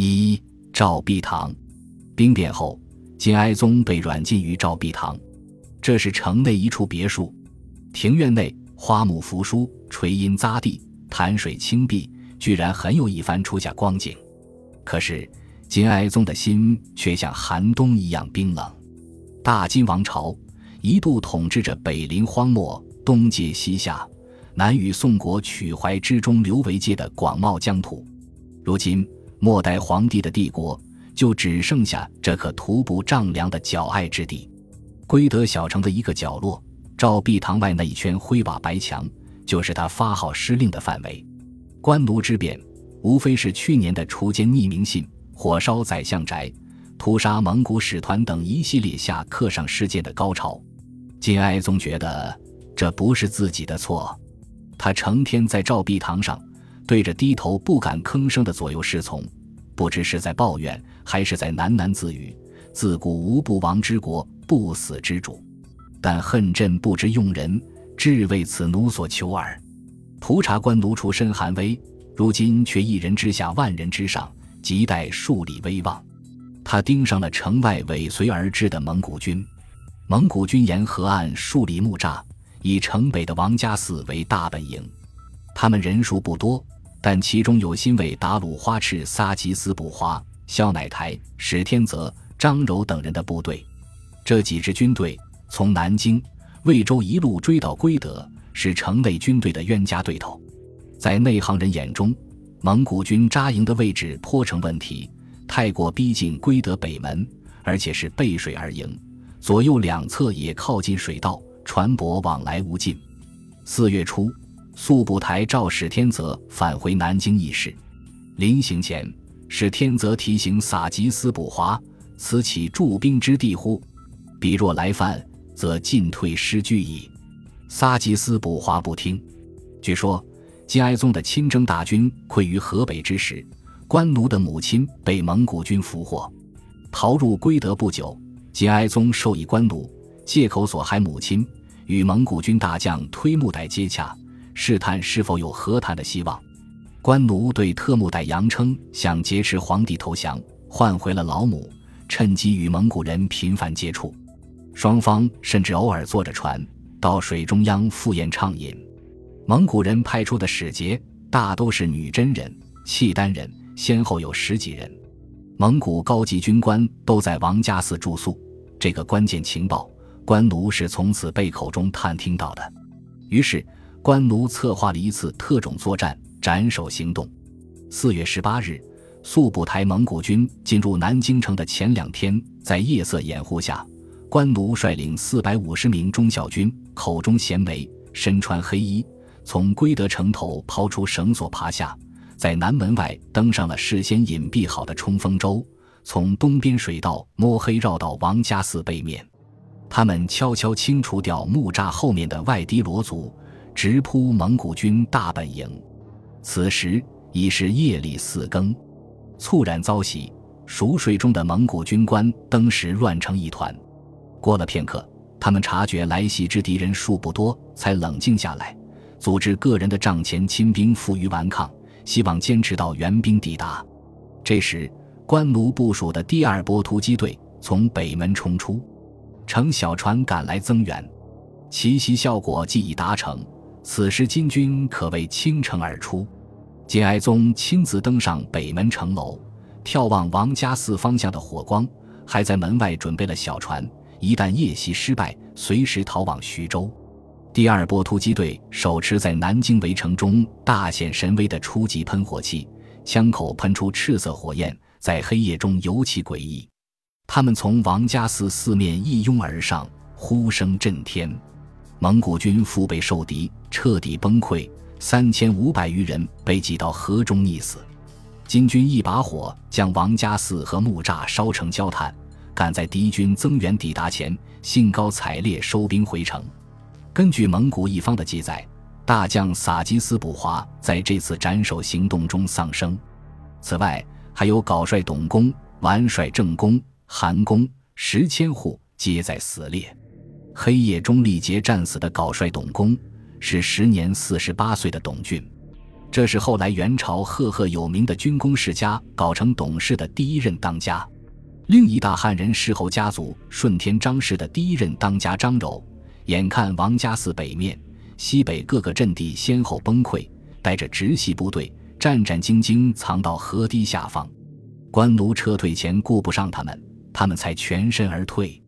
一赵壁堂，兵变后，金哀宗被软禁于赵壁堂，这是城内一处别墅，庭院内花木扶疏，垂荫匝地，潭水清碧，居然很有一番初夏光景。可是金哀宗的心却像寒冬一样冰冷。大金王朝一度统治着北临荒漠，东接西夏，南与宋国曲淮之中流为界的广袤疆土，如今。末代皇帝的帝国就只剩下这颗徒步丈量的脚爱之地。归德小城的一个角落，赵壁堂外那一圈灰瓦白墙，就是他发号施令的范围。官奴之变，无非是去年的锄奸匿名信、火烧宰相宅、屠杀蒙古使团等一系列下课上事件的高潮。金哀宗觉得这不是自己的错，他成天在赵壁堂上。对着低头不敢吭声的左右侍从，不知是在抱怨还是在喃喃自语：“自古无不亡之国，不死之主。但恨朕不知用人，至为此奴所求耳。”蒲察官奴出身寒微，如今却一人之下，万人之上，亟待树立威望。他盯上了城外尾随而至的蒙古军。蒙古军沿河岸树立木栅，以城北的王家寺为大本营。他们人数不多。但其中有新为达鲁花赤撒吉斯布花、萧乃台、史天泽、张柔等人的部队，这几支军队从南京、魏州一路追到归德，是城内军队的冤家对头。在内行人眼中，蒙古军扎营的位置颇成问题，太过逼近归德北门，而且是背水而营，左右两侧也靠近水道，船舶往来无尽。四月初。速不台召史天泽返回南京议事，临行前，史天泽提醒撒吉斯补华：“此岂驻兵之地乎？彼若来犯，则进退失据矣。”撒吉斯补华不听。据说金哀宗的亲征大军溃于河北之时，官奴的母亲被蒙古军俘获，逃入归德不久，金哀宗授意官奴借口所害母亲，与蒙古军大将推木代接洽。试探是否有和谈的希望，官奴对特木代扬称想劫持皇帝投降，换回了老母，趁机与蒙古人频繁接触，双方甚至偶尔坐着船到水中央赴宴畅饮。蒙古人派出的使节大都是女真人、契丹人，先后有十几人。蒙古高级军官都在王家寺住宿，这个关键情报，官奴是从此被口中探听到的，于是。官奴策划了一次特种作战斩首行动。四月十八日，速不台蒙古军进入南京城的前两天，在夜色掩护下，官奴率领四百五十名忠孝军，口中衔枚，身穿黑衣，从归德城头抛出绳索爬下，在南门外登上了事先隐蔽好的冲锋舟，从东边水道摸黑绕到王家寺背面。他们悄悄清除掉木栅后面的外敌罗族。直扑蒙古军大本营，此时已是夜里四更，猝然遭袭，熟睡中的蒙古军官登时乱成一团。过了片刻，他们察觉来袭之敌人数不多，才冷静下来，组织个人的帐前亲兵负隅顽抗，希望坚持到援兵抵达。这时，官奴部署的第二波突击队从北门冲出，乘小船赶来增援，奇袭效果既已达成。此时金军可谓倾城而出，金哀宗亲自登上北门城楼，眺望王家寺方向的火光，还在门外准备了小船，一旦夜袭失败，随时逃往徐州。第二波突击队手持在南京围城中大显神威的初级喷火器，枪口喷出赤色火焰，在黑夜中尤其诡异。他们从王家寺四面一拥而上，呼声震天。蒙古军腹背受敌，彻底崩溃，三千五百余人被挤到河中溺死。金军一把火将王家寺和木栅烧成焦炭，赶在敌军增援抵达前，兴高采烈收兵回城。根据蒙古一方的记载，大将撒吉斯补华在这次斩首行动中丧生。此外，还有皋帅董公、完帅郑公、韩公、石千户皆在死列。黑夜中力竭战死的搞帅董公，是时年四十八岁的董俊。这是后来元朝赫赫有名的军功世家搞成董事的第一任当家。另一大汉人世侯家族顺天张氏的第一任当家张柔，眼看王家寺北面、西北各个阵地先后崩溃，带着直系部队战战兢兢藏到河堤下方。官奴撤退前顾不上他们，他们才全身而退。